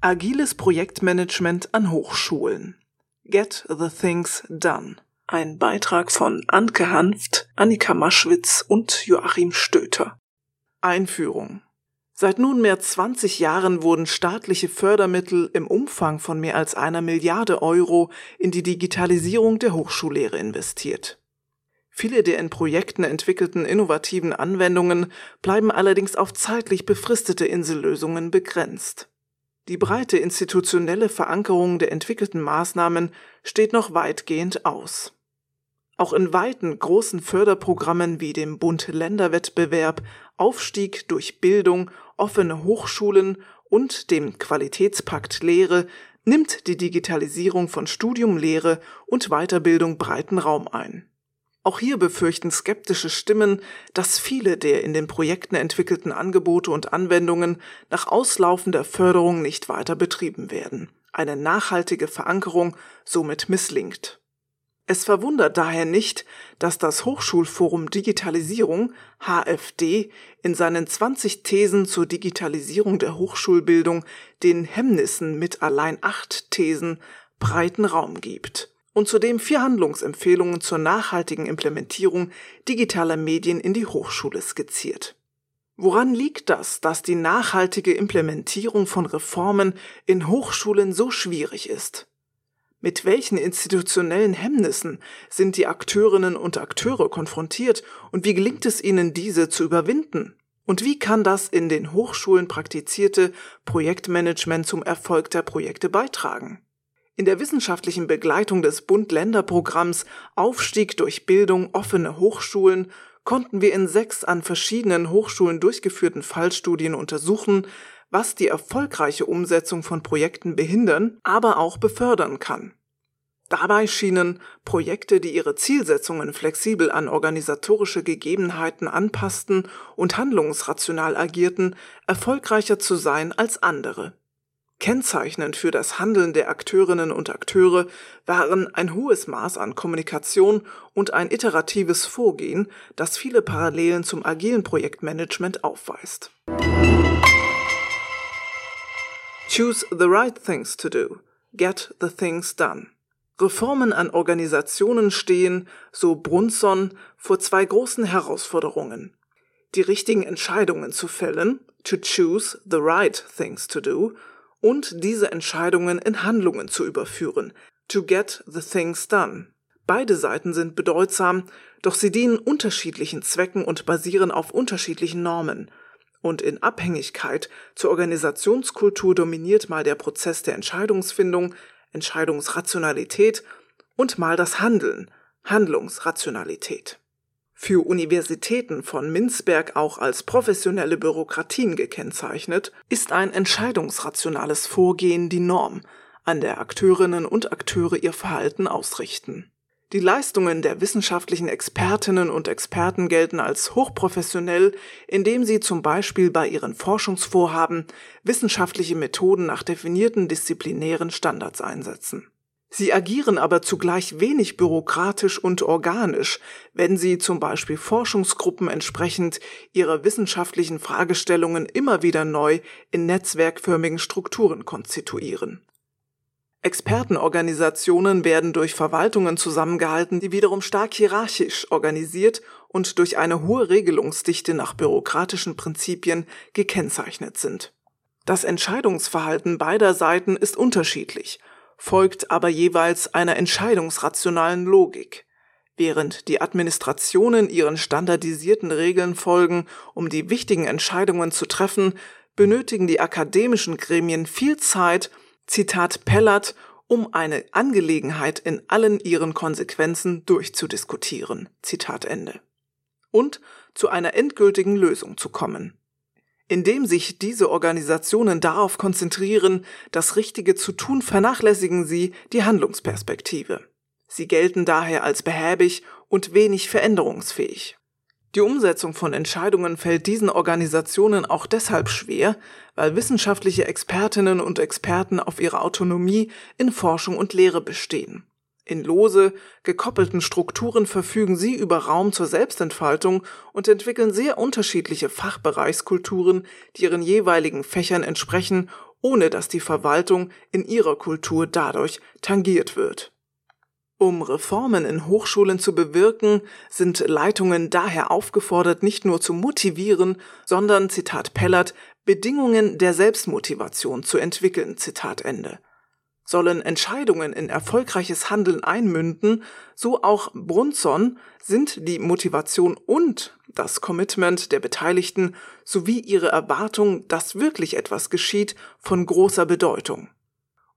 Agiles Projektmanagement an Hochschulen. Get the Things Done. Ein Beitrag von Anke Hanft, Annika Maschwitz und Joachim Stöter. Einführung. Seit nunmehr 20 Jahren wurden staatliche Fördermittel im Umfang von mehr als einer Milliarde Euro in die Digitalisierung der Hochschullehre investiert. Viele der in Projekten entwickelten innovativen Anwendungen bleiben allerdings auf zeitlich befristete Insellösungen begrenzt. Die breite institutionelle Verankerung der entwickelten Maßnahmen steht noch weitgehend aus. Auch in weiten großen Förderprogrammen wie dem Bund-Länder-Wettbewerb Aufstieg durch Bildung, offene Hochschulen und dem Qualitätspakt Lehre nimmt die Digitalisierung von Studium, Lehre und Weiterbildung breiten Raum ein. Auch hier befürchten skeptische Stimmen, dass viele der in den Projekten entwickelten Angebote und Anwendungen nach auslaufender Förderung nicht weiter betrieben werden, eine nachhaltige Verankerung somit misslingt. Es verwundert daher nicht, dass das Hochschulforum Digitalisierung HFD in seinen 20 Thesen zur Digitalisierung der Hochschulbildung den Hemmnissen mit allein acht Thesen breiten Raum gibt und zudem vier Handlungsempfehlungen zur nachhaltigen Implementierung digitaler Medien in die Hochschule skizziert. Woran liegt das, dass die nachhaltige Implementierung von Reformen in Hochschulen so schwierig ist? Mit welchen institutionellen Hemmnissen sind die Akteurinnen und Akteure konfrontiert und wie gelingt es ihnen, diese zu überwinden? Und wie kann das in den Hochschulen praktizierte Projektmanagement zum Erfolg der Projekte beitragen? In der wissenschaftlichen Begleitung des Bund-Länder-Programms Aufstieg durch Bildung offene Hochschulen konnten wir in sechs an verschiedenen Hochschulen durchgeführten Fallstudien untersuchen, was die erfolgreiche Umsetzung von Projekten behindern, aber auch befördern kann. Dabei schienen Projekte, die ihre Zielsetzungen flexibel an organisatorische Gegebenheiten anpassten und handlungsrational agierten, erfolgreicher zu sein als andere. Kennzeichnend für das Handeln der Akteurinnen und Akteure waren ein hohes Maß an Kommunikation und ein iteratives Vorgehen, das viele Parallelen zum agilen Projektmanagement aufweist. Choose the right things to do. Get the things done. Reformen an Organisationen stehen, so Brunson, vor zwei großen Herausforderungen. Die richtigen Entscheidungen zu fällen, to choose the right things to do, und diese Entscheidungen in Handlungen zu überführen, to get the things done. Beide Seiten sind bedeutsam, doch sie dienen unterschiedlichen Zwecken und basieren auf unterschiedlichen Normen. Und in Abhängigkeit zur Organisationskultur dominiert mal der Prozess der Entscheidungsfindung, Entscheidungsrationalität und mal das Handeln, Handlungsrationalität für Universitäten von Minzberg auch als professionelle Bürokratien gekennzeichnet, ist ein entscheidungsrationales Vorgehen die Norm, an der Akteurinnen und Akteure ihr Verhalten ausrichten. Die Leistungen der wissenschaftlichen Expertinnen und Experten gelten als hochprofessionell, indem sie zum Beispiel bei ihren Forschungsvorhaben wissenschaftliche Methoden nach definierten disziplinären Standards einsetzen. Sie agieren aber zugleich wenig bürokratisch und organisch, wenn sie zum Beispiel Forschungsgruppen entsprechend ihrer wissenschaftlichen Fragestellungen immer wieder neu in netzwerkförmigen Strukturen konstituieren. Expertenorganisationen werden durch Verwaltungen zusammengehalten, die wiederum stark hierarchisch organisiert und durch eine hohe Regelungsdichte nach bürokratischen Prinzipien gekennzeichnet sind. Das Entscheidungsverhalten beider Seiten ist unterschiedlich folgt aber jeweils einer entscheidungsrationalen Logik. Während die Administrationen ihren standardisierten Regeln folgen, um die wichtigen Entscheidungen zu treffen, benötigen die akademischen Gremien viel Zeit, Zitat Pellert, um eine Angelegenheit in allen ihren Konsequenzen durchzudiskutieren. Zitat Ende. Und zu einer endgültigen Lösung zu kommen. Indem sich diese Organisationen darauf konzentrieren, das Richtige zu tun, vernachlässigen sie die Handlungsperspektive. Sie gelten daher als behäbig und wenig veränderungsfähig. Die Umsetzung von Entscheidungen fällt diesen Organisationen auch deshalb schwer, weil wissenschaftliche Expertinnen und Experten auf ihre Autonomie in Forschung und Lehre bestehen. In lose, gekoppelten Strukturen verfügen sie über Raum zur Selbstentfaltung und entwickeln sehr unterschiedliche Fachbereichskulturen, die ihren jeweiligen Fächern entsprechen ohne dass die Verwaltung in ihrer Kultur dadurch tangiert wird. Um Reformen in Hochschulen zu bewirken, sind Leitungen daher aufgefordert, nicht nur zu motivieren, sondern, Zitat Pellert, Bedingungen der Selbstmotivation zu entwickeln, Zitat Ende. Sollen Entscheidungen in erfolgreiches Handeln einmünden, so auch Brunson, sind die Motivation und das Commitment der Beteiligten sowie ihre Erwartung, dass wirklich etwas geschieht, von großer Bedeutung.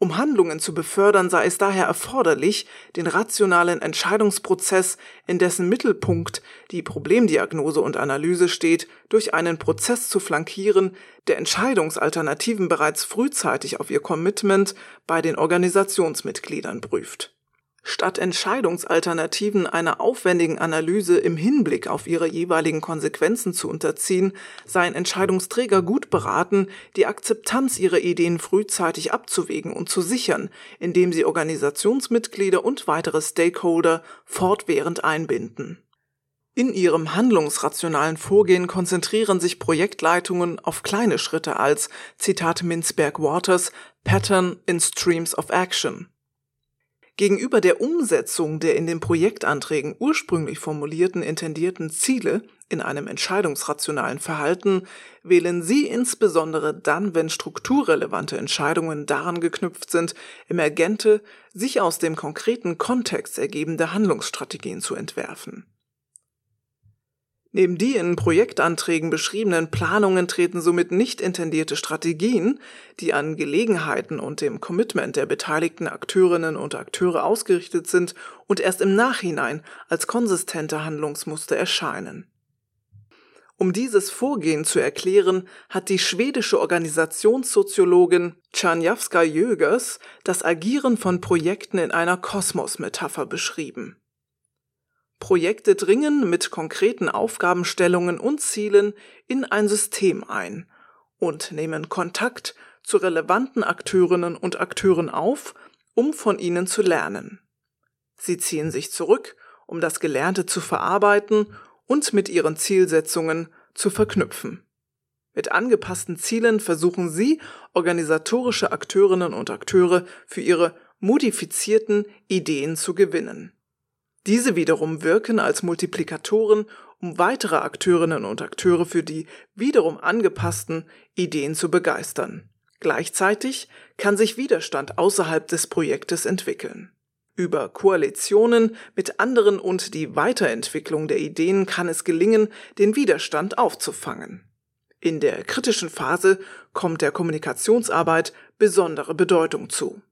Um Handlungen zu befördern, sei es daher erforderlich, den rationalen Entscheidungsprozess, in dessen Mittelpunkt die Problemdiagnose und Analyse steht, durch einen Prozess zu flankieren, der Entscheidungsalternativen bereits frühzeitig auf ihr Commitment bei den Organisationsmitgliedern prüft Statt Entscheidungsalternativen einer aufwendigen Analyse im Hinblick auf ihre jeweiligen Konsequenzen zu unterziehen, seien Entscheidungsträger gut beraten, die Akzeptanz ihrer Ideen frühzeitig abzuwägen und zu sichern, indem sie Organisationsmitglieder und weitere Stakeholder fortwährend einbinden. In ihrem handlungsrationalen Vorgehen konzentrieren sich Projektleitungen auf kleine Schritte als, Zitat Minzberg Waters, Pattern in Streams of Action. Gegenüber der Umsetzung der in den Projektanträgen ursprünglich formulierten intendierten Ziele in einem entscheidungsrationalen Verhalten wählen Sie insbesondere dann, wenn strukturrelevante Entscheidungen daran geknüpft sind, emergente, sich aus dem konkreten Kontext ergebende Handlungsstrategien zu entwerfen Neben die in Projektanträgen beschriebenen Planungen treten somit nicht intendierte Strategien, die an Gelegenheiten und dem Commitment der beteiligten Akteurinnen und Akteure ausgerichtet sind und erst im Nachhinein als konsistente Handlungsmuster erscheinen. Um dieses Vorgehen zu erklären, hat die schwedische Organisationssoziologin Czarniawska Jögers das Agieren von Projekten in einer Kosmos-Metapher beschrieben Projekte dringen mit konkreten Aufgabenstellungen und Zielen in ein System ein und nehmen Kontakt zu relevanten Akteurinnen und Akteuren auf, um von ihnen zu lernen. Sie ziehen sich zurück, um das Gelernte zu verarbeiten und mit ihren Zielsetzungen zu verknüpfen. Mit angepassten Zielen versuchen sie, organisatorische Akteurinnen und Akteure für ihre modifizierten Ideen zu gewinnen. Diese wiederum wirken als Multiplikatoren, um weitere Akteurinnen und Akteure für die wiederum angepassten Ideen zu begeistern. Gleichzeitig kann sich Widerstand außerhalb des Projektes entwickeln. Über Koalitionen mit anderen und die Weiterentwicklung der Ideen kann es gelingen, den Widerstand aufzufangen. In der kritischen Phase kommt der Kommunikationsarbeit besondere Bedeutung zu.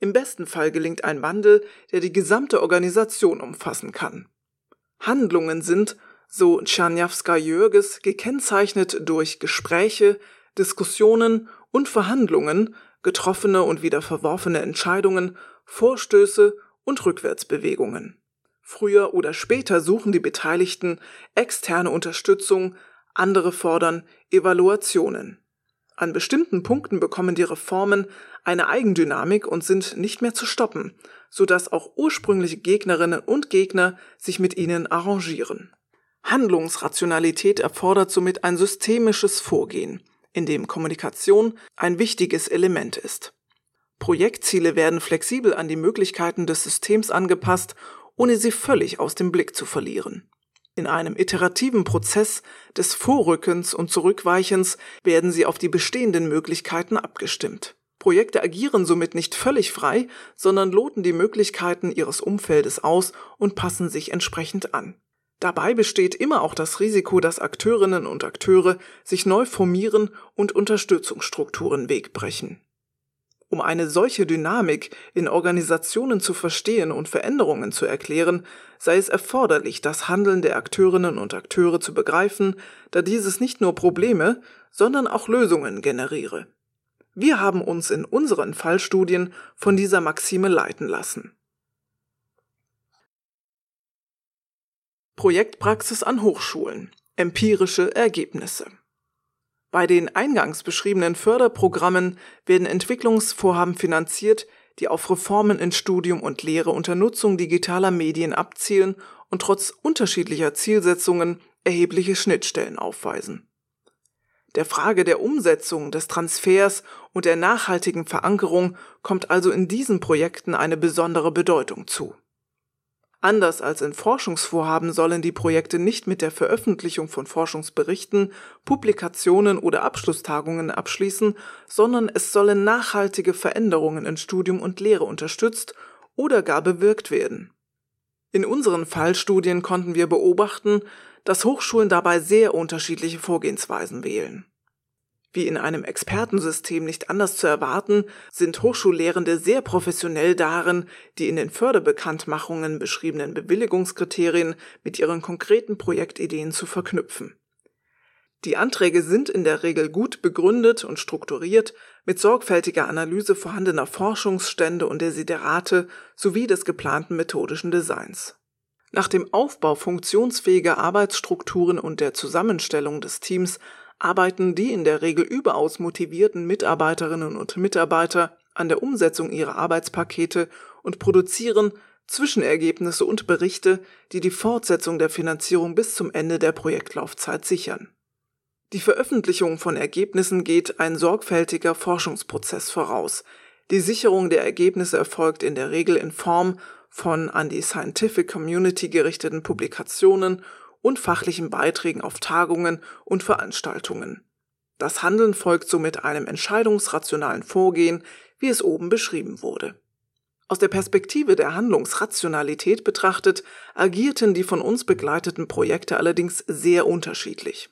Im besten Fall gelingt ein Wandel, der die gesamte Organisation umfassen kann. Handlungen sind, so Tschernjawska-Jürges, gekennzeichnet durch Gespräche, Diskussionen und Verhandlungen, getroffene und wieder verworfene Entscheidungen, Vorstöße und Rückwärtsbewegungen. Früher oder später suchen die Beteiligten externe Unterstützung, andere fordern Evaluationen. An bestimmten Punkten bekommen die Reformen eine Eigendynamik und sind nicht mehr zu stoppen, so dass auch ursprüngliche Gegnerinnen und Gegner sich mit ihnen arrangieren. Handlungsrationalität erfordert somit ein systemisches Vorgehen, in dem Kommunikation ein wichtiges Element ist. Projektziele werden flexibel an die Möglichkeiten des Systems angepasst, ohne sie völlig aus dem Blick zu verlieren. In einem iterativen Prozess des Vorrückens und Zurückweichens werden sie auf die bestehenden Möglichkeiten abgestimmt. Projekte agieren somit nicht völlig frei, sondern loten die Möglichkeiten ihres Umfeldes aus und passen sich entsprechend an. Dabei besteht immer auch das Risiko, dass Akteurinnen und Akteure sich neu formieren und Unterstützungsstrukturen wegbrechen. Um eine solche Dynamik in Organisationen zu verstehen und Veränderungen zu erklären, sei es erforderlich, das Handeln der Akteurinnen und Akteure zu begreifen, da dieses nicht nur Probleme, sondern auch Lösungen generiere. Wir haben uns in unseren Fallstudien von dieser Maxime leiten lassen. Projektpraxis an Hochschulen. Empirische Ergebnisse. Bei den eingangs beschriebenen Förderprogrammen werden Entwicklungsvorhaben finanziert, die auf Reformen in Studium und Lehre unter Nutzung digitaler Medien abzielen und trotz unterschiedlicher Zielsetzungen erhebliche Schnittstellen aufweisen. Der Frage der Umsetzung, des Transfers und der nachhaltigen Verankerung kommt also in diesen Projekten eine besondere Bedeutung zu. Anders als in Forschungsvorhaben sollen die Projekte nicht mit der Veröffentlichung von Forschungsberichten, Publikationen oder Abschlusstagungen abschließen, sondern es sollen nachhaltige Veränderungen in Studium und Lehre unterstützt oder gar bewirkt werden. In unseren Fallstudien konnten wir beobachten, dass Hochschulen dabei sehr unterschiedliche Vorgehensweisen wählen. Wie in einem Expertensystem nicht anders zu erwarten, sind Hochschullehrende sehr professionell darin, die in den Förderbekanntmachungen beschriebenen Bewilligungskriterien mit ihren konkreten Projektideen zu verknüpfen. Die Anträge sind in der Regel gut begründet und strukturiert mit sorgfältiger Analyse vorhandener Forschungsstände und Desiderate sowie des geplanten methodischen Designs. Nach dem Aufbau funktionsfähiger Arbeitsstrukturen und der Zusammenstellung des Teams arbeiten die in der Regel überaus motivierten Mitarbeiterinnen und Mitarbeiter an der Umsetzung ihrer Arbeitspakete und produzieren Zwischenergebnisse und Berichte, die die Fortsetzung der Finanzierung bis zum Ende der Projektlaufzeit sichern. Die Veröffentlichung von Ergebnissen geht ein sorgfältiger Forschungsprozess voraus. Die Sicherung der Ergebnisse erfolgt in der Regel in Form von an die Scientific Community gerichteten Publikationen und fachlichen Beiträgen auf Tagungen und Veranstaltungen. Das Handeln folgt somit einem entscheidungsrationalen Vorgehen, wie es oben beschrieben wurde. Aus der Perspektive der Handlungsrationalität betrachtet, agierten die von uns begleiteten Projekte allerdings sehr unterschiedlich.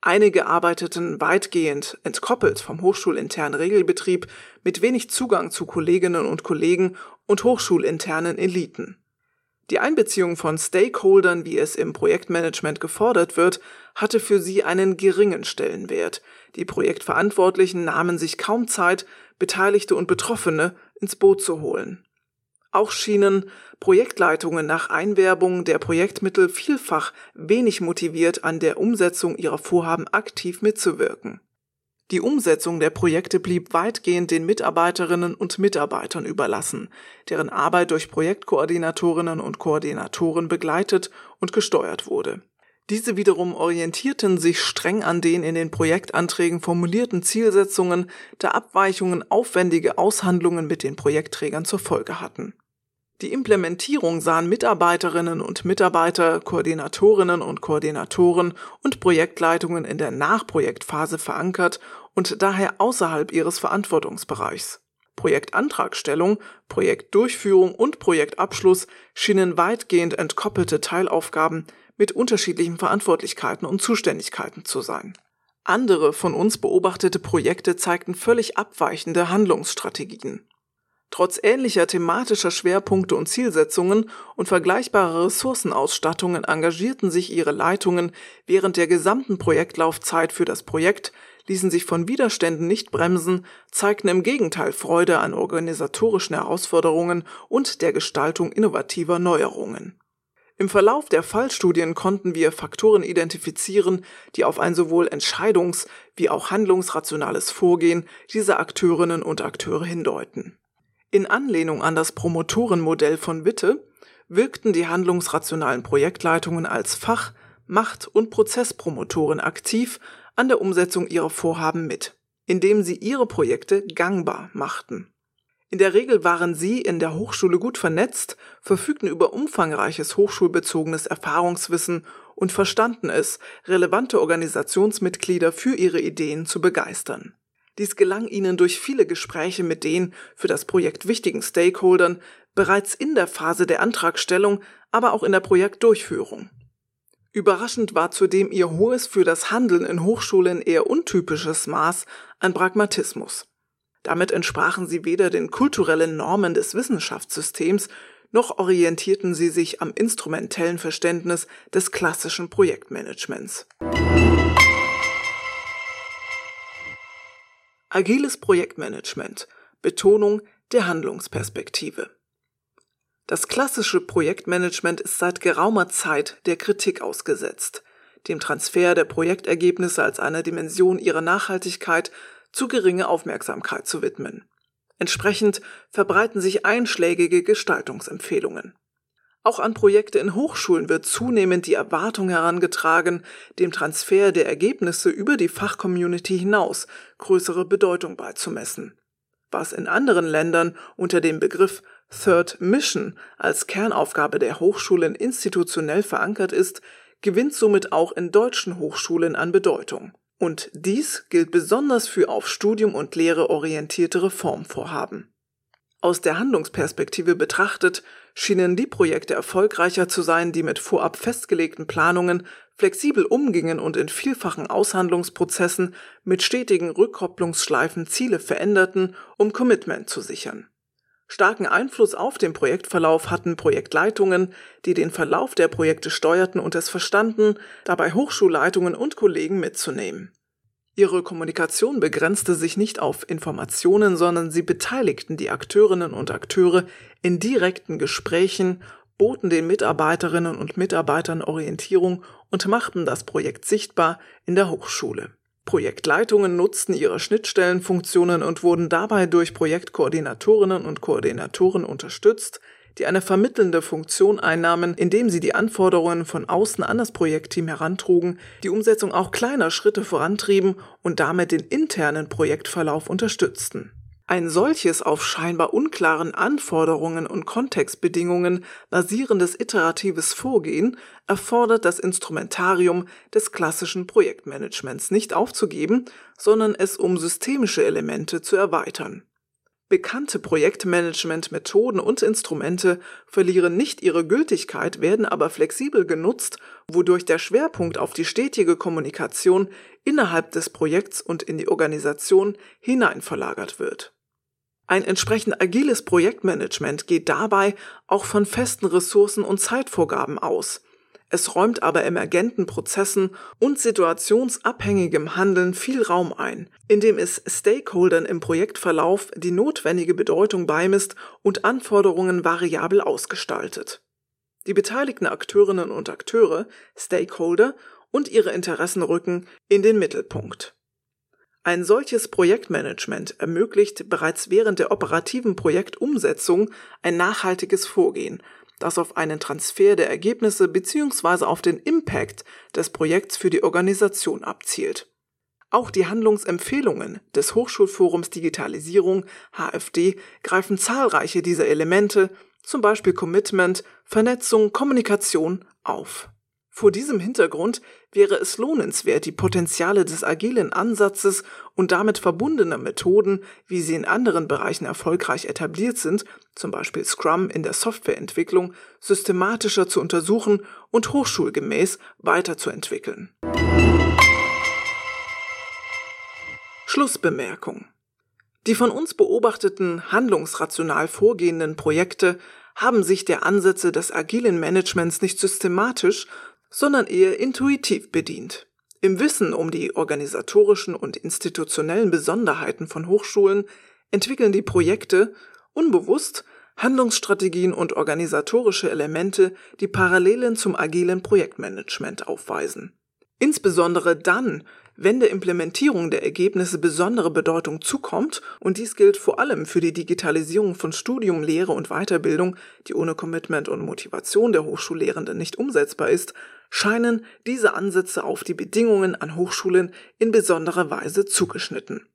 Einige arbeiteten weitgehend entkoppelt vom hochschulinternen Regelbetrieb mit wenig Zugang zu Kolleginnen und Kollegen und hochschulinternen Eliten. Die Einbeziehung von Stakeholdern, wie es im Projektmanagement gefordert wird, hatte für sie einen geringen Stellenwert. Die Projektverantwortlichen nahmen sich kaum Zeit, Beteiligte und Betroffene ins Boot zu holen. Auch schienen Projektleitungen nach Einwerbung der Projektmittel vielfach wenig motiviert an der Umsetzung ihrer Vorhaben aktiv mitzuwirken. Die Umsetzung der Projekte blieb weitgehend den Mitarbeiterinnen und Mitarbeitern überlassen, deren Arbeit durch Projektkoordinatorinnen und Koordinatoren begleitet und gesteuert wurde. Diese wiederum orientierten sich streng an den in den Projektanträgen formulierten Zielsetzungen, da Abweichungen aufwendige Aushandlungen mit den Projektträgern zur Folge hatten. Die Implementierung sahen Mitarbeiterinnen und Mitarbeiter, Koordinatorinnen und Koordinatoren und Projektleitungen in der Nachprojektphase verankert und daher außerhalb ihres Verantwortungsbereichs. Projektantragstellung, Projektdurchführung und Projektabschluss schienen weitgehend entkoppelte Teilaufgaben mit unterschiedlichen Verantwortlichkeiten und Zuständigkeiten zu sein. Andere von uns beobachtete Projekte zeigten völlig abweichende Handlungsstrategien. Trotz ähnlicher thematischer Schwerpunkte und Zielsetzungen und vergleichbarer Ressourcenausstattungen engagierten sich ihre Leitungen während der gesamten Projektlaufzeit für das Projekt, ließen sich von Widerständen nicht bremsen, zeigten im Gegenteil Freude an organisatorischen Herausforderungen und der Gestaltung innovativer Neuerungen. Im Verlauf der Fallstudien konnten wir Faktoren identifizieren, die auf ein sowohl entscheidungs- wie auch handlungsrationales Vorgehen dieser Akteurinnen und Akteure hindeuten. In Anlehnung an das Promotorenmodell von Witte wirkten die handlungsrationalen Projektleitungen als Fach-, Macht- und Prozesspromotoren aktiv an der Umsetzung ihrer Vorhaben mit, indem sie ihre Projekte gangbar machten. In der Regel waren sie in der Hochschule gut vernetzt, verfügten über umfangreiches hochschulbezogenes Erfahrungswissen und verstanden es, relevante Organisationsmitglieder für ihre Ideen zu begeistern. Dies gelang ihnen durch viele Gespräche mit den für das Projekt wichtigen Stakeholdern bereits in der Phase der Antragstellung, aber auch in der Projektdurchführung. Überraschend war zudem ihr hohes für das Handeln in Hochschulen eher untypisches Maß an Pragmatismus. Damit entsprachen sie weder den kulturellen Normen des Wissenschaftssystems, noch orientierten sie sich am instrumentellen Verständnis des klassischen Projektmanagements. Agiles Projektmanagement. Betonung der Handlungsperspektive. Das klassische Projektmanagement ist seit geraumer Zeit der Kritik ausgesetzt, dem Transfer der Projektergebnisse als einer Dimension ihrer Nachhaltigkeit zu geringe Aufmerksamkeit zu widmen. Entsprechend verbreiten sich einschlägige Gestaltungsempfehlungen. Auch an Projekte in Hochschulen wird zunehmend die Erwartung herangetragen, dem Transfer der Ergebnisse über die Fachcommunity hinaus größere Bedeutung beizumessen. Was in anderen Ländern unter dem Begriff Third Mission als Kernaufgabe der Hochschulen institutionell verankert ist, gewinnt somit auch in deutschen Hochschulen an Bedeutung. Und dies gilt besonders für auf Studium und Lehre orientierte Reformvorhaben. Aus der Handlungsperspektive betrachtet schienen die Projekte erfolgreicher zu sein, die mit vorab festgelegten Planungen flexibel umgingen und in vielfachen Aushandlungsprozessen mit stetigen Rückkopplungsschleifen Ziele veränderten, um Commitment zu sichern. Starken Einfluss auf den Projektverlauf hatten Projektleitungen, die den Verlauf der Projekte steuerten und es verstanden, dabei Hochschulleitungen und Kollegen mitzunehmen. Ihre Kommunikation begrenzte sich nicht auf Informationen, sondern sie beteiligten die Akteurinnen und Akteure in direkten Gesprächen, boten den Mitarbeiterinnen und Mitarbeitern Orientierung und machten das Projekt sichtbar in der Hochschule. Projektleitungen nutzten ihre Schnittstellenfunktionen und wurden dabei durch Projektkoordinatorinnen und Koordinatoren unterstützt, die eine vermittelnde Funktion einnahmen, indem sie die Anforderungen von außen an das Projektteam herantrugen, die Umsetzung auch kleiner Schritte vorantrieben und damit den internen Projektverlauf unterstützten. Ein solches auf scheinbar unklaren Anforderungen und Kontextbedingungen basierendes iteratives Vorgehen erfordert das Instrumentarium des klassischen Projektmanagements nicht aufzugeben, sondern es um systemische Elemente zu erweitern. Bekannte Projektmanagement-Methoden und Instrumente verlieren nicht ihre Gültigkeit, werden aber flexibel genutzt, wodurch der Schwerpunkt auf die stetige Kommunikation innerhalb des Projekts und in die Organisation hinein verlagert wird. Ein entsprechend agiles Projektmanagement geht dabei auch von festen Ressourcen und Zeitvorgaben aus. Es räumt aber emergenten Prozessen und situationsabhängigem Handeln viel Raum ein, indem es Stakeholdern im Projektverlauf die notwendige Bedeutung beimisst und Anforderungen variabel ausgestaltet. Die beteiligten Akteurinnen und Akteure, Stakeholder und ihre Interessen rücken in den Mittelpunkt. Ein solches Projektmanagement ermöglicht bereits während der operativen Projektumsetzung ein nachhaltiges Vorgehen, das auf einen Transfer der Ergebnisse bzw. auf den Impact des Projekts für die Organisation abzielt. Auch die Handlungsempfehlungen des Hochschulforums Digitalisierung HFD greifen zahlreiche dieser Elemente, zum Beispiel Commitment, Vernetzung, Kommunikation, auf. Vor diesem Hintergrund wäre es lohnenswert, die Potenziale des agilen Ansatzes und damit verbundener Methoden, wie sie in anderen Bereichen erfolgreich etabliert sind, zum Beispiel Scrum in der Softwareentwicklung, systematischer zu untersuchen und hochschulgemäß weiterzuentwickeln. Schlussbemerkung die von uns beobachteten handlungsrational vorgehenden Projekte haben sich der Ansätze des agilen Managements nicht systematisch, sondern eher intuitiv bedient. Im Wissen um die organisatorischen und institutionellen Besonderheiten von Hochschulen entwickeln die Projekte unbewusst Handlungsstrategien und organisatorische Elemente, die Parallelen zum agilen Projektmanagement aufweisen. Insbesondere dann, wenn der Implementierung der Ergebnisse besondere Bedeutung zukommt, und dies gilt vor allem für die Digitalisierung von Studium, Lehre und Weiterbildung, die ohne Commitment und Motivation der Hochschullehrenden nicht umsetzbar ist, scheinen diese Ansätze auf die Bedingungen an Hochschulen in besonderer Weise zugeschnitten.